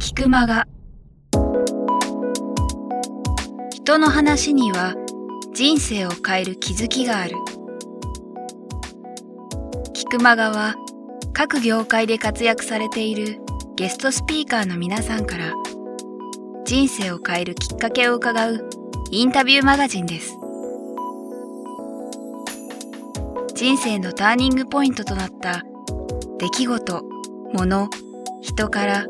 菊間が人の話には人生を変える気づきがある。菊間がは各業界で活躍されているゲストスピーカーの皆さんから人生を変えるきっかけを伺うインタビューマガジンです。人生のターニングポイントとなった出来事、物、人から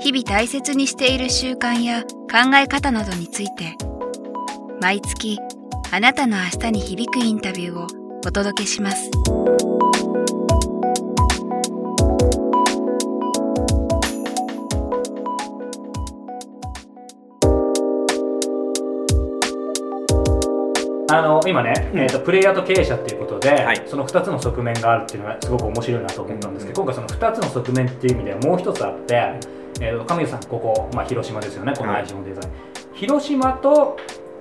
日々大切にしている習慣や考え方などについて毎月あなたの明日に響くインタビューをお届けします。あの今ね、うん。えーとプレイヤーと経営者っていうことで、はい。その2つの側面があるっていうのがすごく面白いなと思ったんですけど、今回その2つの側面っていう意味ではもう一つあって、えーと上地さんここ、まあ、広島ですよねこのはい。配信のデザイン、広島と、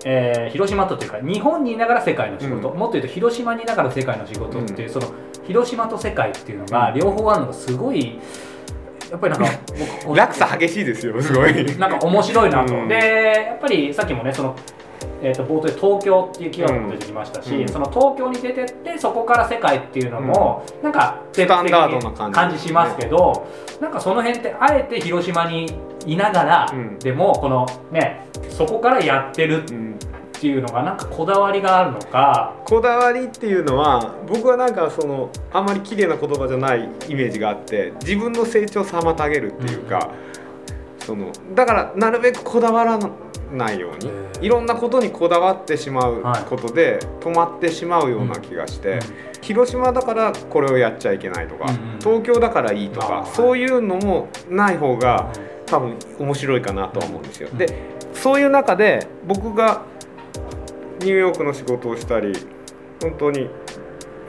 えー広島とというか日本にいながら世界の仕事、うん。もっと言うと広島にいながら世界の仕事っていう、うん。その広島と世界っていうのが両方あるのがすごいやっぱりなんか僕 落差激しいですよすごい。なんか面白いなと、うん。でやっぱりさっきもねその、えー、と冒頭で東京っていうキーワードも出てきましたし、うんその東京に出てってそこから世界っていうのも、なんかスタンダードな感じしますけど、なんかその辺ってあえて広島にいながら、うん。でもこのねそこからやってるうんっていうのがなんかこだわりがあるのか、こだわりっていうのは僕はなんかそのあんまり綺麗な言葉じゃないイメージがあって自分の成長を妨げるっていうか、そのだからなるべくこだわらないように。いろんなことにこだわってしまうはい。ことで止まってしまうような気がして、広島だからこれをやっちゃいけないとか、東京だからいいとかそういうのもない方が多分面白いかなとは思うんですよ。でそういう中で僕がニューヨークの仕事をしたり本当に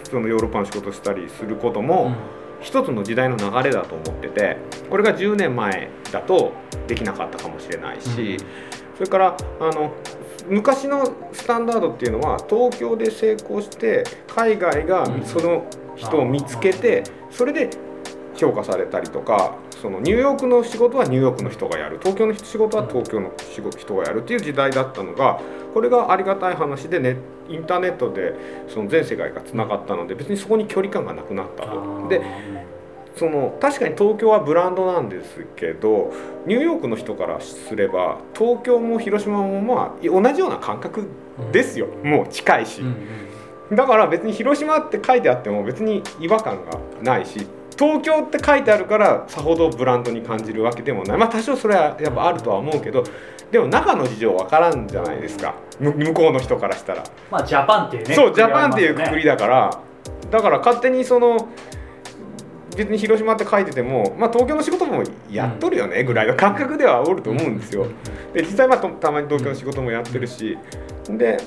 そのヨーロッパの仕事をしたりすることも、一つの時代の流れだと思っててこれが10年前だとできなかったかもしれないし、それからあの昔のスタンダードっていうのは東京で成功して海外がうん。その人を見つけてそれで評価されたりとかそのニューヨークの仕事はニューヨークの人がやる。東京の仕事は東京の仕事人がやるっていう時代だったのがこれがありがたい話でねインターネットでその全世界がつながったので別にそこに距離感がなくなったと。でその確かに東京はブランドなんですけどニューヨークの人からすれば東京も広島もまあ同じような感覚ですよ、もう近いし、うんうんだから別に広島って書いてあっても別に違和感がないし東京って書いてあるからさほどブランドに感じるわけでもない。まあ多少それはやっぱあるとは思うけどでも中の事情わからんじゃないですか。む向こうの人からしたら。まあジャパンっていうねそうジャパンっていうくくりだだから。だから勝手にその別に広島って書いてても、まあ、東京の仕事もやっとるよねぐらいの感覚ではおると思うんですよ。で実際まあとたまに東京の仕事もやってるしで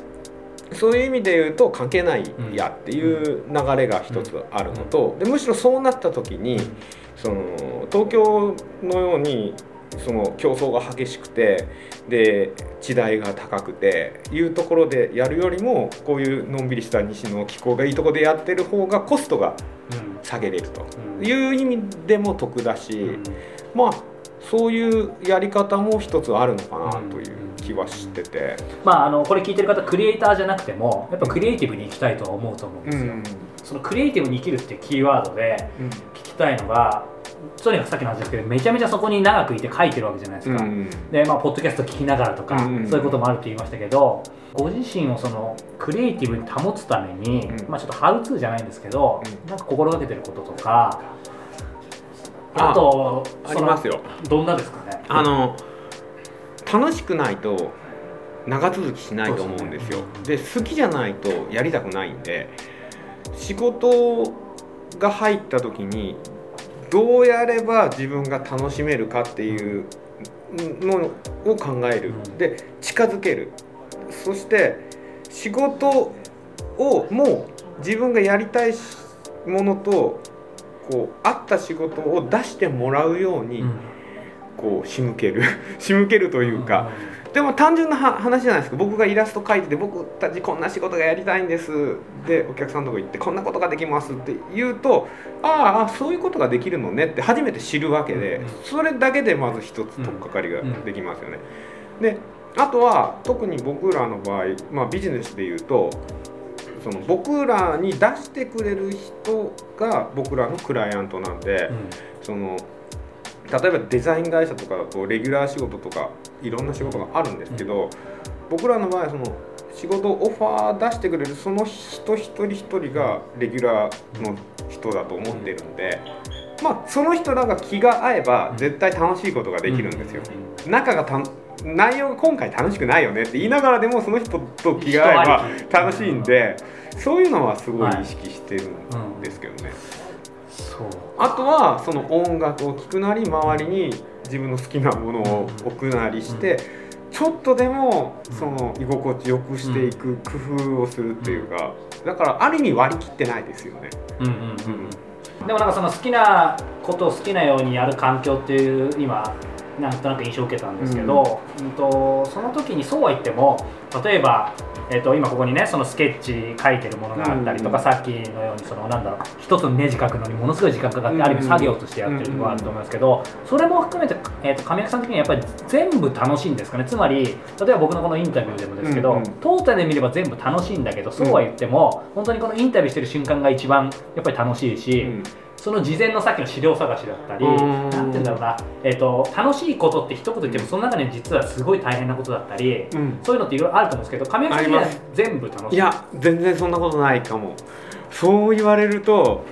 そういう意味で言うと関係ないやっていう流れが一つあるのとでむしろそうなった時にその東京のようにその競争が激しくてで地代が高くていうところでやるよりもこういうのんびりした西の気候がいいところでやってる方がコストが下げれると。うん。いう意味でも得だし、まあそういうやり方も一つあるのかなという気はしてて。まあ、あのこれ聞いてる方クリエイターじゃなくてもやっぱクリエイティブに生きたいとは思うと思うんですよ、そのクリエイティブに生きるってキーワードで聞きたいのがとにかくさっきの話ですけどめちゃめちゃそこに長くいて書いてるわけじゃないですか、うんでまあポッドキャスト聞きながらとか、うんそういうこともあるって言いましたけどご自身をそのクリエイティブに保つために、うん。まあちょっとハウツーじゃないんですけど、うん。なんか心がけてることとかああとありますよ。どんなですかね？あの楽しくないと長続きしないと思うんですよ。で好きじゃないとやりたくないんで仕事が入った時にどうやれば自分が楽しめるかっていうのを考える。うん。で近づける。そして仕事をもう自分がやりたいものとこう合った仕事を出してもらうように、うん。こう仕向ける。仕向けるというか、でも単純な話じゃないですか。僕がイラスト描いてて僕たちこんな仕事がやりたいんです。でお客さんのとこ行ってこんなことができますって言うとああそういうことができるのねって初めて知るわけでそれだけでまず一つ取っかかりができますよね。であとは特に僕らの場合、まあ、ビジネスで言うとその僕らに出してくれる人が僕らのクライアントなんで、うん、その例えばデザイン会社とかだとレギュラー仕事とかいろんな仕事があるんですけど、うん、僕らの場合はその仕事オファー出してくれるその人一人一人がレギュラーの人だと思ってるんで、まあ、その人らが気が合えば絶対楽しいことができるんですよ。仲がた内容が今回楽しくないよねって言いながらでもその人と気が合えば楽しいんでそういうのはすごい意識してるんですけどね。あとはその音楽を聴くなり周りに自分の好きなものを置くなりして、ちょっとでもその居心地よくしていく工夫をするっていうかだからある意味割り切ってないですよね。うんうんうん。でもなんかその好きなことを好きなようにやる環境っていう今なんとなく印象を受けたんですけど、うん、とその時にそうは言っても例えば、えー、と今ここにねそのスケッチ書いてるものがあったりとか、うん、さっきのようにそのなんだろう一つのネジ書くのにものすごい時間かかって、うん、ある意味作業としてやってるところがあると思いますけど、それも含めて、えー、と神谷さん的にはやっぱり全部楽しいんですかね。つまり例えば僕のこのインタビューでもですけど、トータルで見れば全部楽しいんだけどそうは言っても、本当にこのインタビューしてる瞬間が一番やっぱり楽しいし、その事前のさっきの資料探しだったり、なんて言うんだろうな、えーと、楽しいことって一言言っても、その中に実はすごい大変なことだったり、うん、そういうのっていろいろあると思うんですけど、亀山さんは全部楽しい。いや、全然そんなことないかも。そう言われると、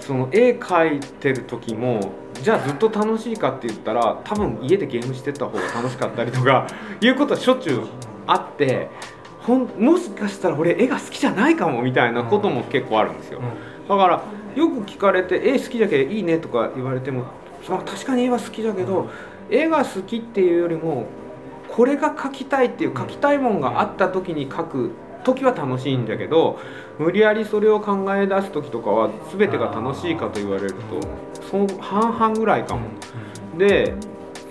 その絵描いてる時も、じゃあずっと楽しいかって言ったら、多分家でゲームしてた方が楽しかったりとか、いうことはしょっちゅうあって。ほんもしかしたら俺絵が好きじゃないかもみたいなことも結構あるんですよ、だからよく聞かれて「絵好きだけどいいね」とか言われても、まあ、確かに絵は好きだけど、絵が好きっていうよりもこれが描きたいっていう描きたいもんがあった時に描く時は楽しいんだけど無理やりそれを考え出す時とかは全てが楽しいかと言われるとその半々ぐらいかも。で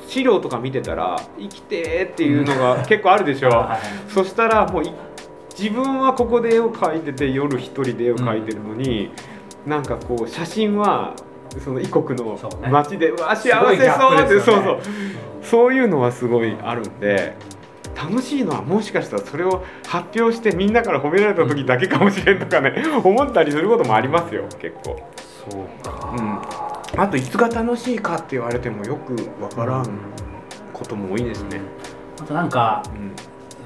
資料とか見てたら「生きて」っていうのが結構あるでしょ。そしたらもう自分はここで絵を描いてて夜一人で絵を描いてるのに、うん、なんかこう写真はその異国の街でう、ね、わ幸せそうって、ね、そうそう、そういうのはすごいあるんで。楽しいのはもしかしたらそれを発表してみんなから褒められた時だけかもしれんとかね 思ったりすることもありますよ結構。そうか、うん、あといつが楽しいかって言われてもよくわからんことも多いですね、あとなんか、うん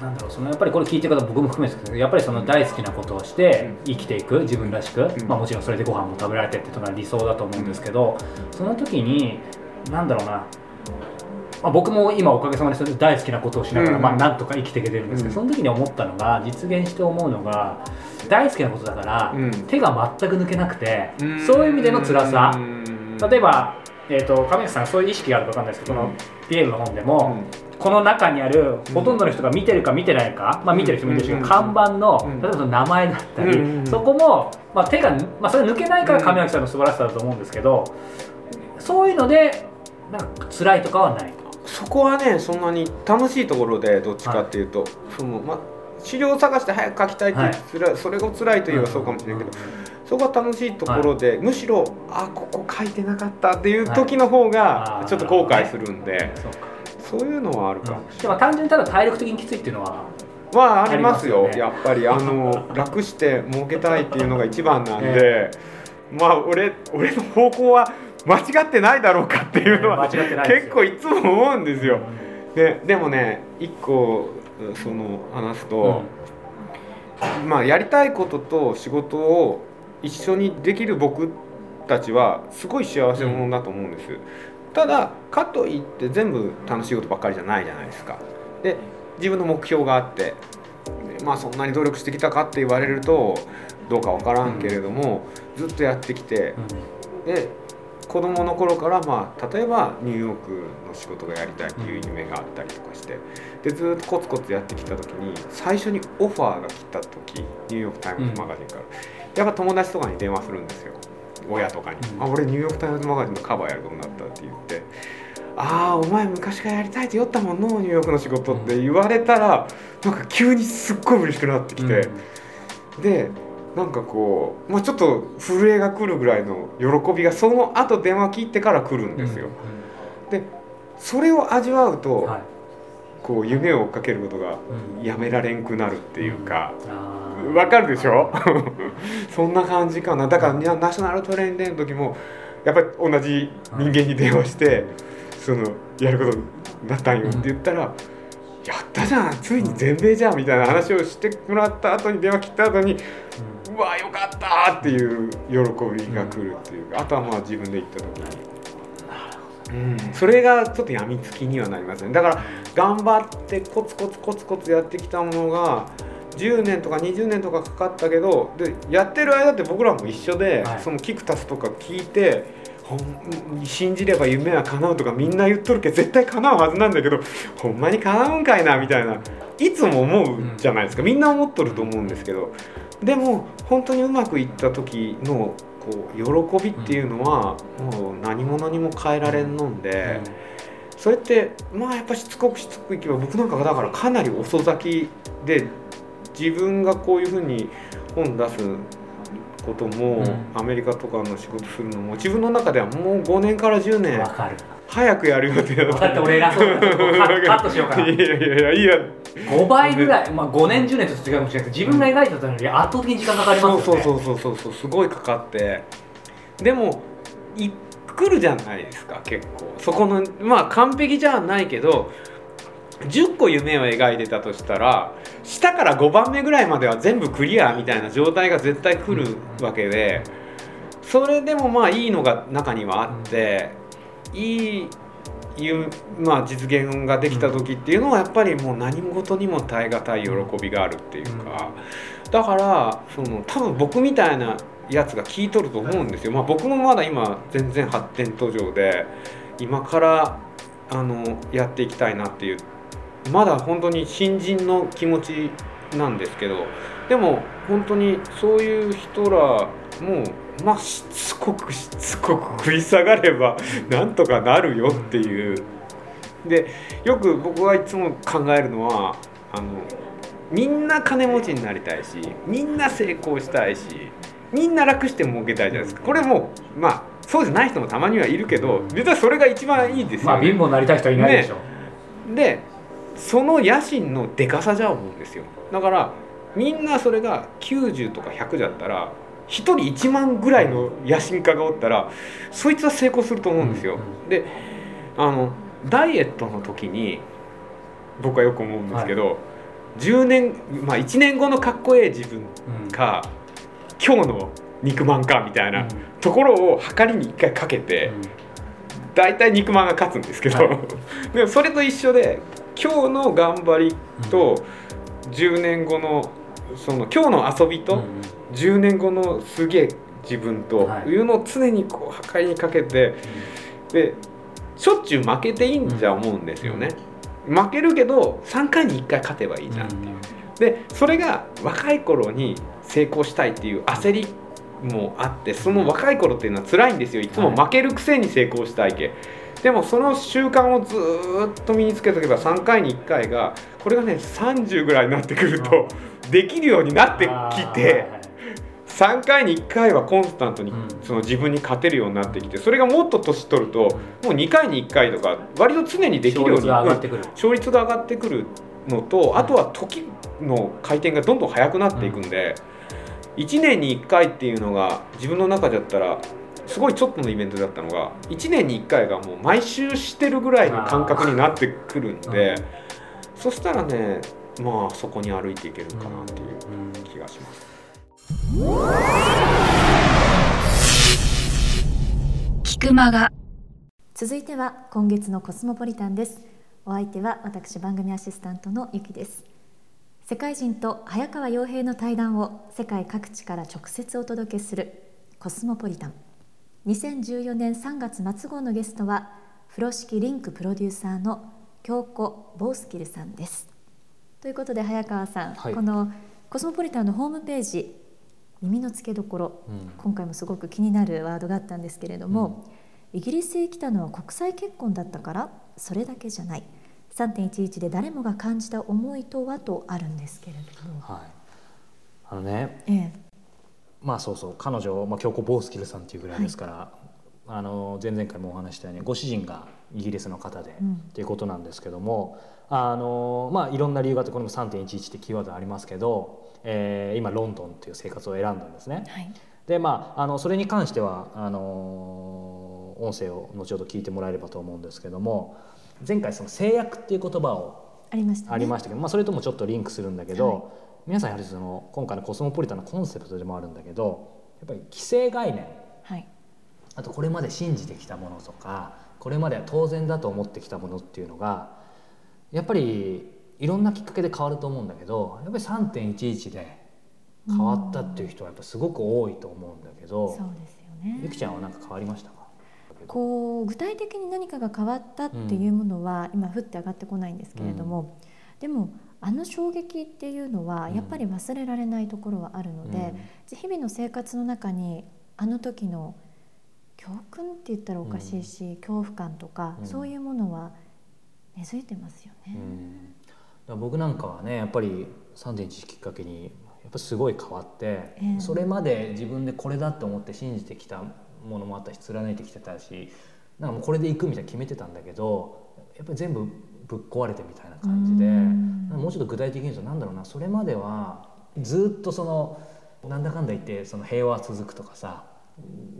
なんだろうそのやっぱりこれ聞いてる方僕も含めてですけどやっぱりその大好きなことをして生きていく自分らしく、まあ、もちろんそれでご飯も食べられてっていうのは理想だと思うんですけどその時になんだろうなまあ、僕も今おかげさまでそれ大好きなことをしながら、まあ、なんとか生きていけてるんですけど、その時に思ったのが実現して思うのが大好きなことだから、手が全く抜けなくて、そういう意味での辛さ。例えば、えーと、さんそういう意識があるか分かんないですけど、このピエールの本でも、この中にあるほとんどの人が見てるか見てないか、まあ、見てる人もいるし、看板の例えばその名前だったり、そこも、まあ、手が、まあ、それ抜けないから神脇さんの素晴らしさだと思うんですけどそういうのでなんか辛いとかはないそこはねそんなに楽しいところでどっちかっていうと、はい、そのまあ資料を探して早く書きたいっていう、はい、それが辛いといえばそうかもしれないけど、そこが楽しいところで、はい、むしろあここ書いてなかったっていう時の方がちょっと後悔するんで、ね、そういうのはあるかもしれない、でも単純にただ体力的にきついっていうのはまあありますよ、ね、やっぱりあの 楽して儲けたいっていうのが一番なんで、えー、まあ俺俺の方向は間違ってないだろうかっていうのは、結構いつも思うんですよ。ででもね一個その話すと、うん、まあやりたいことと仕事を一緒にできる僕たちはすごい幸せ者だと思うんです。ただかといって全部楽しいことばっかりじゃないじゃないですか。で自分の目標があってまあそんなに努力してきたかって言われるとどうか分からんけれども、ずっとやってきて、で子供の頃から、まあ、例えばニューヨークの仕事がやりたいという夢があったりとかしてでずっとコツコツやってきた時に最初にオファーが来た時ニューヨーク・タイムズマガジンから、やっぱ友達とかに電話するんですよ親とかに、うん、あ俺ニューヨーク・タイムズマガジンのカバーやることになったって言って。ああお前昔からやりたいって言ったもんのニューヨークの仕事って言われたらなんか急にすっごい嬉しくなってきて、でなんかこう、まあ、ちょっと震えが来るぐらいの喜びがその後電話切ってから来るんですよ。でそれを味わうと、はい、こう夢を追っかけることがやめられんくなるっていうか。わかるでしょ？そんな感じかな。だからナショナルトレーンデーの時もやっぱり同じ人間に電話して、そのやることになったんよって言ったら、やったじゃんついに全米じゃんみたいな話をしてもらった後に電話切った後に、うわよかったっていう喜びが来るっていうかあとはまあ自分で行った時に。うん、それがちょっとやみつきにはなりますね。だから頑張ってコツコツコツコツやってきたものが10年とか20年とかかかったけどでやってる間って僕らも一緒で、はい、そのキクタスとか聞いて信じれば夢は叶うとかみんな言っとるけど絶対叶うはずなんだけどほんまに叶うんかいなみたいないつも思うじゃないですか、みんな思っとると思うんですけど。でも本当にうまくいった時のこう喜びっていうのは、もう何者にも変えられんのんで、それってまあやっぱしつこくしつこくいけば僕なんかがだからかなり遅咲きで自分がこういうふうに本出すことも、アメリカとかの仕事するのも自分の中ではもう5年から10年早くやる予定だった。って俺偉そうだ カットしようかな。いやいやいやいや。5倍ぐらい、まあ、5年10年と違うかもしれないけど自分が描いてたのより圧倒的に時間かかりますよね。そうそうそうそうすごいかかって。でもい来るじゃないですか結構。そこのまあ完璧じゃないけど10個夢を描いてたとしたら下から5番目ぐらいまでは全部クリアみたいな状態が絶対来るわけでそれでもまあいいのが中にはあっていいまあ、実現ができた時っていうのはやっぱりもう何事にも耐え難い喜びがあるっていうかだからその多分僕みたいなやつが聞いとると思うんですよ。まあ、僕もまだ今全然発展途上で今からあのやっていきたいなっていうまだ本当に新人の気持ちなんですけどでも本当にそういう人らもまあしつこくしつこく食い下がれば なんとかなるよっていう。でよく僕はいつも考えるのはあのみんな金持ちになりたいしみんな成功したいしみんな楽して儲けたいじゃないですか。これもまあそうじゃない人もたまにはいるけど実はそれが一番いいですよね。まあ貧乏になりたい人はいないでしょ、ね、でその野心のでかさじゃ思うんですよ。だからみんなそれが90とか100だったら1人1万ぐらいの野心家がおったらそいつは成功すると思うんですよ。であのダイエットの時に僕はよく思うんですけど、はい、10年まあ1年後のかっこええ自分か、うん、今日の肉まんかみたいなところを測りに1回かけて、うん、大体肉まんが勝つんですけど、はい、でもそれと一緒で今日の頑張りと10年後のその今日の遊びと10年後のすげえ自分とい。うのを常にこう破壊にかけてでしょっちゅう負けていいんじゃ思うんですよね。負けるけど3回に1回勝てばいいじゃんっていう。でそれが若い頃に成功したいっていう焦りもあってその若い頃っていうのは辛いんですよ。いつも負けるくせに成功したいけ。でもその習慣をずっと身につけとけば3回に1回がこれがね30ぐらいになってくるとできるようになってきて3回に1回はコンスタントにその自分に勝てるようになってきてそれがもっと年取るともう2回に1回とか割と常にできるように勝率が上がってくる。のとあとは時の回転がどんどん速くなっていくんで1年に1回っていうのが自分の中だったらすごいちょっとのイベントだったのが1年に1回がもう毎週してるぐらいの感覚になってくるんで、そしたらねまあそこに歩いていけるかなっていう気がします。聞く間が。続いては今月のコスモポリタンです。お相手は私番組アシスタントのゆきです。世界人と早川洋平の対談を世界各地から直接お届けするコスモポリタン2014年3月末号のゲストは風呂敷リンクプロデューサーの京子ボースキルさんです。ということで早川さん、はい、このコスモポリタンのホームページ耳の付けどころ、うん、今回もすごく気になるワードがあったんですけれども、イギリスへ来たのは国際結婚だったからそれだけじゃない。3.11で誰もが感じた思いとはとあるんですけれども、はい、あのね、ええ、まあそうそう彼女、まあ、京子ボースキルさんっていうぐらいですから、はい、あの前々回もお話したようにご主人がイギリスの方で、うん、っていうことなんですけどもあの、まあ、いろんな理由があってこれも3.11ってキーワードありますけど、えー、今ロンドンっていう生活を選んだんですね。はい。でまあ、あのそれに関してはあの音声を後ほど聞いてもらえればと思うんですけども前回その制約っていう言葉をありました、ね,、ありましたけど、まあ、それともちょっとリンクするんだけど、はい、皆さんやはりその今回のコスモポリタンのコンセプトでもあるんだけどやっぱり既成概念、はい、あとこれまで信じてきたものとかこれまでは当然だと思ってきたものっていうのがやっぱりいろんなきっかけで変わると思うんだけどやっぱり3.11で変わったっていう人はやっぱすごく多いと思うんだけど、そうですよね。ゆきちゃんは何か変わりましたか？こう具体的に何かが変わったっていうものは、今降って上がってこないんですけれども、うん、でもあの衝撃っていうのはやっぱり忘れられないところはあるので、うん、日々の生活の中にあの時の教訓って言ったらおかしいし、うん、恐怖感とか、そういうものは根付いてますよね。僕なんかはねやっぱり3.11きっかけにやっぱすごい変わって、えー、それまで自分でこれだって思って信じてきたものもあったし貫いてきてたしなんかもうこれでいくみたいに決めてたんだけどやっぱり全部ぶっ壊れてみたいな感じでもうちょっと具体的に言うとなんだろうなそれまではずっとそのなんだかんだ言ってその平和は続くとかさ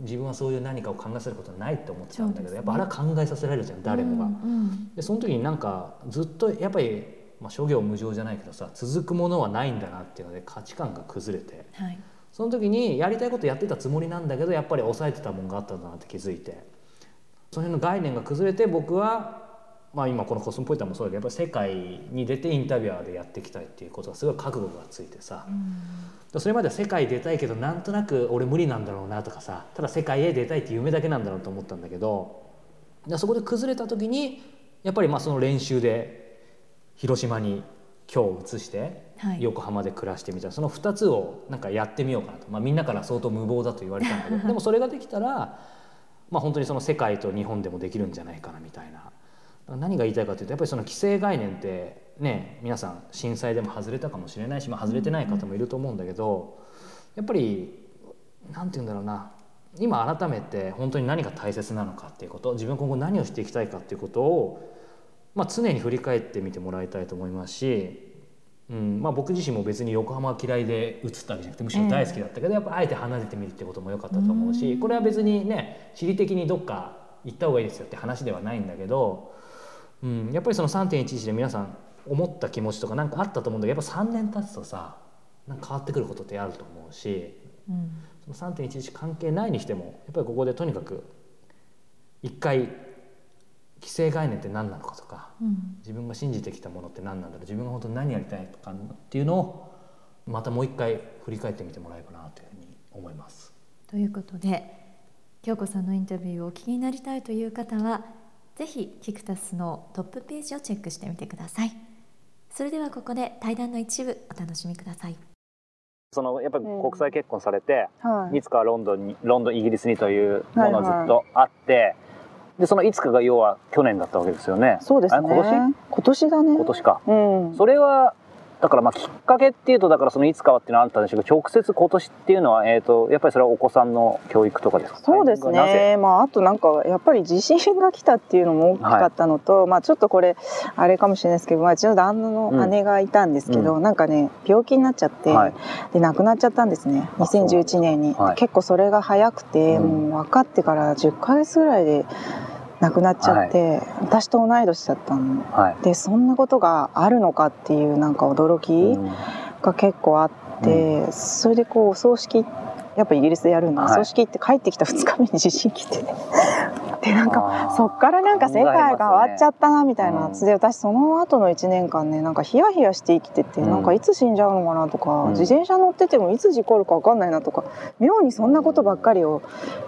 自分はそういう何かを考えさせることはないって思ってたんだけど、ね、やっぱあれは考えさせられるじゃん誰もが。うんうん、でその時になんかずっとやっぱり、まあ、諸行無常じゃないけどさ続くものはないんだなっていうので価値観が崩れて、はい、その時にやりたいことやってたつもりなんだけどやっぱり抑えてたもんがあったんだなって気づいて。その辺の概念が崩れて僕は、まあ、今このコスモポリタンもそうだけどやっぱり世界に出てインタビュアーでやっていきたいっていうことがすごい覚悟がついてさ、うん、それまでは世界出たいけどなんとなく俺無理なんだろうなとかさただ世界へ出たいって夢だけなんだろうと思ったんだけどそこで崩れた時にやっぱりまあその練習で広島に今日移して横浜で暮らしてみた。いな、その2つをなんかやってみようかなと、まあ、みんなから相当無謀だと言われたんだけど。でもそれができたら、まあ、本当にその世界と日本でもできるんじゃないかなみたいな。何が言いたいかというとやっぱりその既成概念ってね皆さん震災でも外れたかもしれないし、まあ、外れてない方もいると思うんだけどやっぱり何て言うんだろうな。今改めて本当に何が大切なのかっていうこと自分今後何をしていきたいかっていうことを、まあ、常に振り返ってみてもらいたいと思いますしうんまあ、僕自身も別に横浜は嫌いで移ったわけじゃなくてむしろ大好きだったけど、やっぱあえて離れてみるってことも良かったと思うしこれは別にね地理的にどっか行った方がいいですよって話ではないんだけど、うん、やっぱりその3.11で皆さん思った気持ちとか何かあったと思うんだけどやっぱ3年経つとさなんか変わってくることってあると思うし、うん、その3.11関係ないにしてもやっぱりここでとにかく一回既成概念って何なのかとか、うん、自分が信じてきたものって何なんだろう自分が本当に何やりたいとかっていうのをまたもう一回振り返ってみてもらえばなというふうに思います。ということで京子さんのインタビューをお聞きになりたいという方はぜひキクタスのトップページをチェックしてみてください。それではここで対談の一部お楽しみください。そのやっぱり国際結婚されて、うんはい、いつかはロンドンにロンドンイギリスにというものがずっとあって、はいはいでそのいつかが要は去年だったわけですよね。そうですね。今年？今年だね。今年か。うん。それはだからまあきっかけっていうとだからそのいつかはっていうのはあったんでしょうけど直接今年っていうのはえっ、ー、とやっぱりそれはお子さんの教育とかですか？そうですね。まああとなんかやっぱり地震が来たっていうのも大きかったのと、はい、まあちょっとこれあれかもしれないですけど、まあ、うちの旦那の姉がいたんですけど、うん、なんかね病気になっちゃって、はい、で亡くなっちゃったんですね。2011年に、はい、結構それが早くて、うん、もう分かってから10ヶ月ぐらいで亡くなっちゃって、はい、私と同い年だったの、はい、でそんなことがあるのかっていうなんか驚きが結構あって、うん、それでこうお葬式やっぱイギリスでやるんで、はい、葬式って帰ってきた2日目に地震来てでなんかそっからなんか世界が変わっちゃったなみたいな、で私その後の1年間ねなんかヒヤヒヤして生きてて、うん、なんかいつ死んじゃうのかなとか、うん、自転車乗っててもいつ事故るか分かんないなとか妙にそんなことばっかりを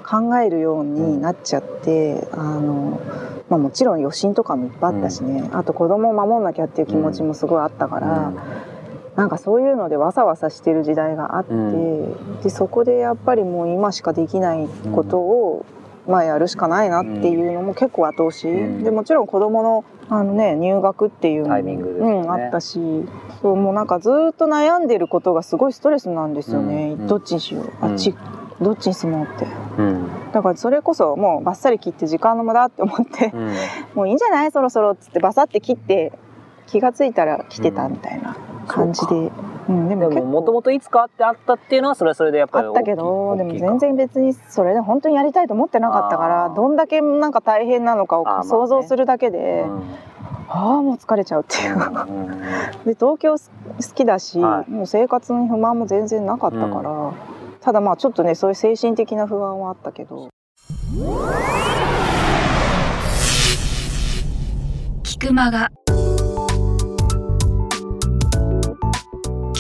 考えるようになっちゃって、あの、まあ、もちろん余震とかもいっぱいあったしね、あと子供を守んなきゃっていう気持ちもすごいあったから。なんかそういうのでわさわさしてる時代があって、でそこでやっぱりもう今しかできないことをまあ、やるしかないなっていうのも結構後押し、うん、でもちろん子供のあのね入学っていうのも、ね、うん、あったし。そうもうなんかずっと悩んでることがすごいストレスなんですよね、うん、どっちにしよう。あっち、どっちに住もうって、うん、だからそれこそもうバッサリ切って時間の無駄って思って、うん、もういいんじゃない？そろそろっつってバサって切って気が付いたら来てたみたいな感じで、うん、でももともといつかあってあったっていうのはそれはそれでやっぱりあったけどでも全然別にそれで本当にやりたいと思ってなかったからどんだけなんか大変なのかを想像するだけで。ああもう疲れちゃうっていう。で東京好きだし、はい、もう生活に不満も全然なかったから、うん、ただまあちょっとねそういう精神的な不安はあったけど。菊間が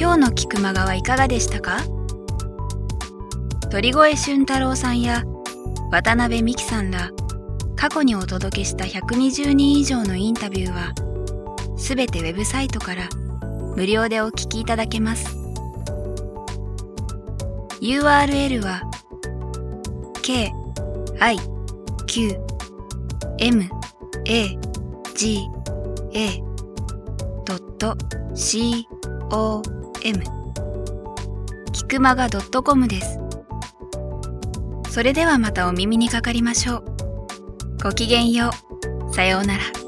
今日の菊間がはいかがでしたか？鳥越俊太郎さんや渡辺美樹さんら過去にお届けした120人以上のインタビューはすべてウェブサイトから無料でお聞きいただけます。URL は k i q m a g a c o m キクマガ .com ですそれではまたお耳にかかりましょうごきげんよう。さようなら。